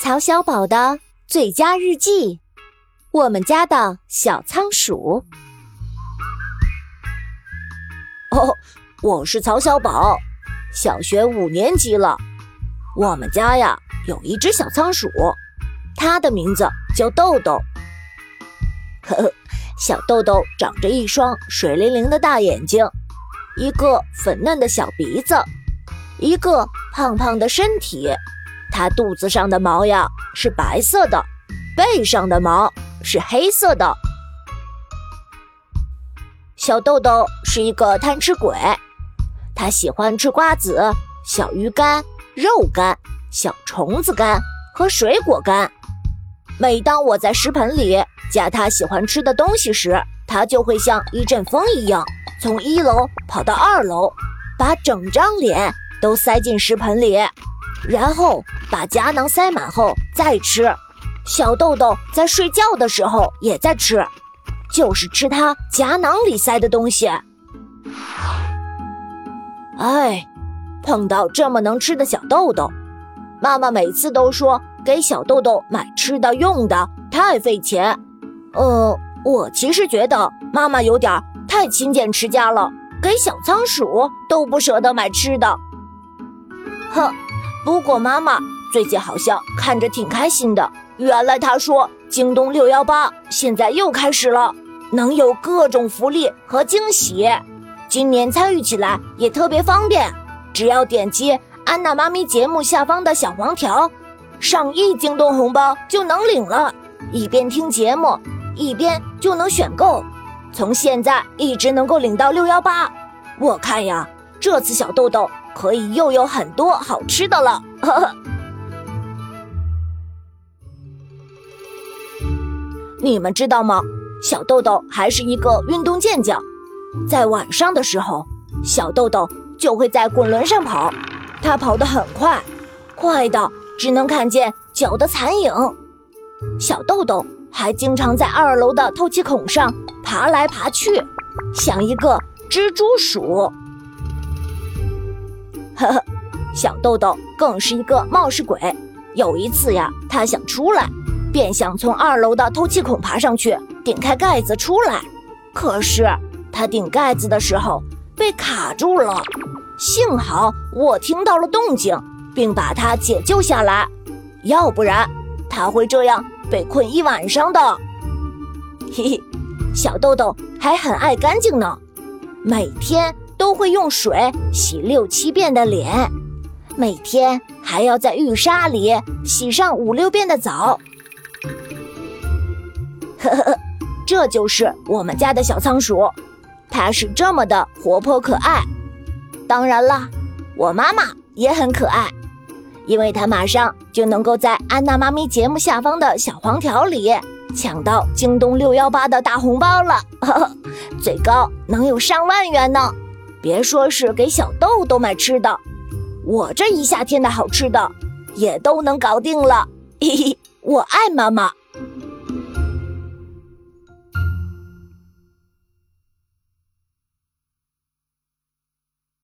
曹小宝的最佳日记，我们家的小仓鼠。哦，我是曹小宝，小学五年级了。我们家呀有一只小仓鼠，它的名字叫豆豆。呵呵，小豆豆长着一双水灵灵的大眼睛，一个粉嫩的小鼻子，一个胖胖的身体。它肚子上的毛呀是白色的，背上的毛是黑色的。小豆豆是一个贪吃鬼，它喜欢吃瓜子、小鱼干、肉干、小虫子干和水果干。每当我在食盆里加它喜欢吃的东西时，它就会像一阵风一样，从一楼跑到二楼，把整张脸都塞进食盆里。然后把夹囊塞满后再吃，小豆豆在睡觉的时候也在吃，就是吃它夹囊里塞的东西。哎，碰到这么能吃的小豆豆，妈妈每次都说给小豆豆买吃的用的太费钱。呃，我其实觉得妈妈有点太勤俭持家了，给小仓鼠都不舍得买吃的。哼。不过妈妈最近好像看着挺开心的。原来她说京东六幺八现在又开始了，能有各种福利和惊喜。今年参与起来也特别方便，只要点击安娜妈咪节目下方的小黄条，上亿京东红包就能领了。一边听节目，一边就能选购，从现在一直能够领到六幺八。我看呀，这次小豆豆。可以又有很多好吃的了，呵呵。你们知道吗？小豆豆还是一个运动健将，在晚上的时候，小豆豆就会在滚轮上跑，它跑得很快，快到只能看见脚的残影。小豆豆还经常在二楼的透气孔上爬来爬去，像一个蜘蛛鼠。呵呵，小豆豆更是一个冒失鬼。有一次呀，他想出来，便想从二楼的透气孔爬上去，顶开盖子出来。可是他顶盖子的时候被卡住了，幸好我听到了动静，并把他解救下来，要不然他会这样被困一晚上的。嘿嘿，小豆豆还很爱干净呢，每天。都会用水洗六七遍的脸，每天还要在浴沙里洗上五六遍的澡。呵呵呵，这就是我们家的小仓鼠，它是这么的活泼可爱。当然了，我妈妈也很可爱，因为她马上就能够在安娜妈咪节目下方的小黄条里抢到京东六幺八的大红包了，呵呵，最高能有上万元呢。别说是给小豆豆买吃的，我这一夏天的好吃的也都能搞定了。嘿嘿，我爱妈妈。